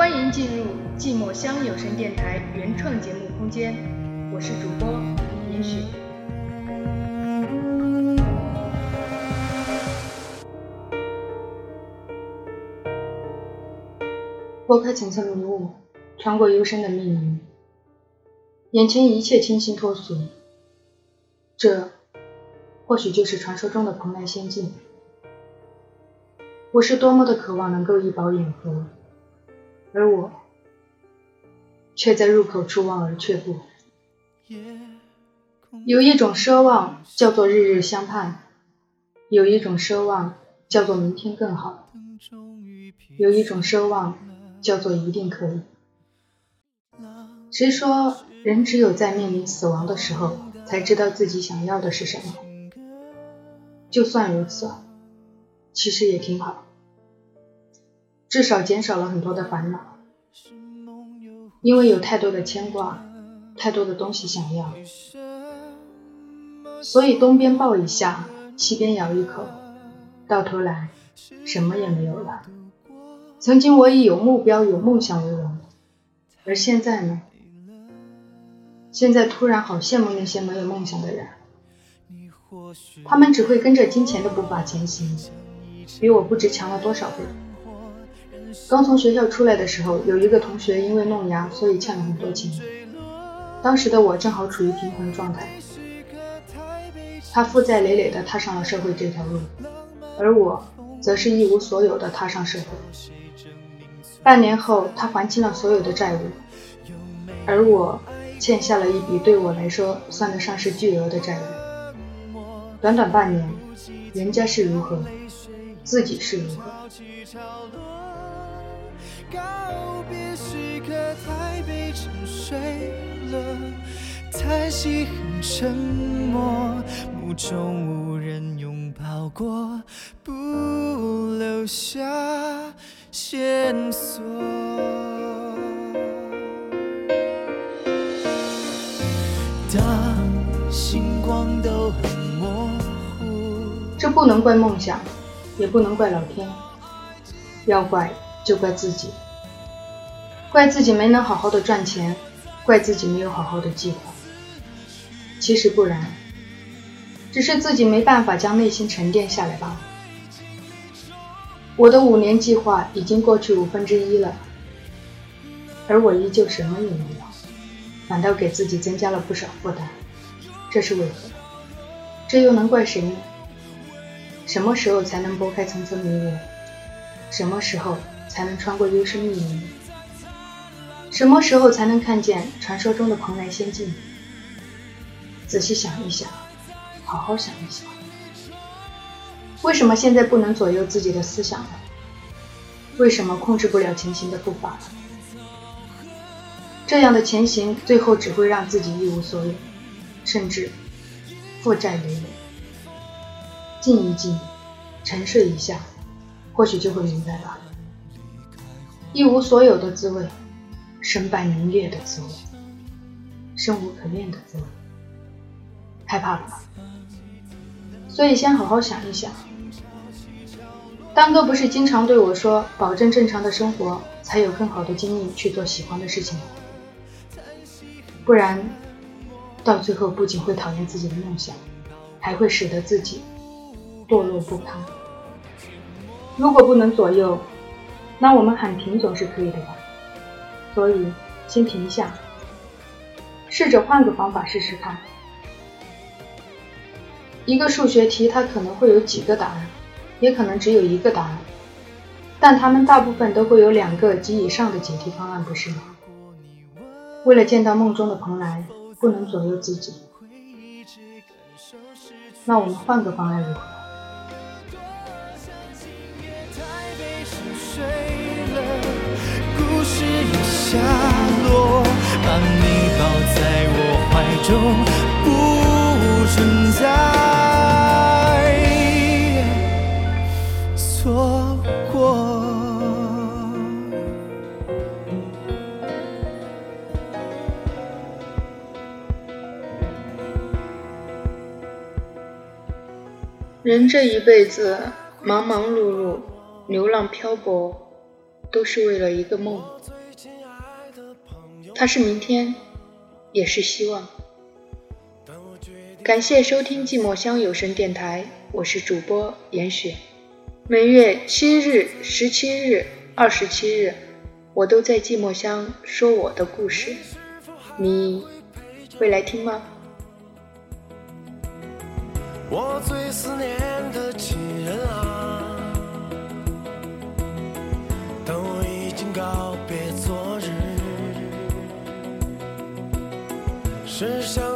欢迎进入寂寞乡有声电台原创节目空间，我是主播严雪。拨开层层迷雾，穿过幽深的密林，眼前一切清新脱俗，这或许就是传说中的蓬莱仙境。我是多么的渴望能够一饱眼福，而我却在入口处望而却步。有一种奢望叫做日日相盼，有一种奢望叫做明天更好，有一种奢望叫做一定可以。谁说人只有在面临死亡的时候才知道自己想要的是什么？就算如此。其实也挺好，至少减少了很多的烦恼，因为有太多的牵挂，太多的东西想要，所以东边抱一下，西边咬一口，到头来什么也没有了。曾经我以有目标、有梦想为荣，而现在呢？现在突然好羡慕那些没有梦想的人，他们只会跟着金钱的步伐前行。比我不知强了多少倍。刚从学校出来的时候，有一个同学因为弄牙，所以欠了很多钱。当时的我正好处于贫困状态，他负债累累的踏上了社会这条路，而我则是一无所有的踏上社会。半年后，他还清了所有的债务，而我欠下了一笔对我来说算得上是巨额的债务。短短半年，人家是如何？自己是如何？告别时刻，台北沉睡了，叹息很沉默，目中无人拥抱过，不留下线索。当星光都很模糊，这不能怪梦想。也不能怪老天，要怪就怪自己，怪自己没能好好的赚钱，怪自己没有好好的计划。其实不然，只是自己没办法将内心沉淀下来罢了。我的五年计划已经过去五分之一了，而我依旧什么也没有，反倒给自己增加了不少负担，这是为何？这又能怪谁呢？什么时候才能拨开层层迷雾？什么时候才能穿过幽深密林？什么时候才能看见传说中的蓬莱仙境？仔细想一想，好好想一想，为什么现在不能左右自己的思想了？为什么控制不了前行的步伐了？这样的前行，最后只会让自己一无所有，甚至负债累累。静一静，沉睡一下，或许就会明白吧。一无所有的滋味，身败名裂的滋味，生无可恋的滋味，害怕了吧？所以先好好想一想。当哥不是经常对我说，保证正常的生活，才有更好的精力去做喜欢的事情吗？不然，到最后不仅会讨厌自己的梦想，还会使得自己。堕落不堪。如果不能左右，那我们喊停总是可以的吧？所以先停一下，试着换个方法试试看。一个数学题，它可能会有几个答案，也可能只有一个答案，但它们大部分都会有两个及以上的解题方案，不是吗？为了见到梦中的蓬莱，不能左右自己，那我们换个方案如何？下落，把你抱在我怀中，不存在错过。人这一辈子，忙忙碌碌，流浪漂泊。都是为了一个梦。它是明天，也是希望。感谢收听寂寞乡有声电台，我是主播严雪。每月七日、十七日、二十七日，我都在寂寞乡说我的故事。你会来听吗？我最思念的告别昨日，是想。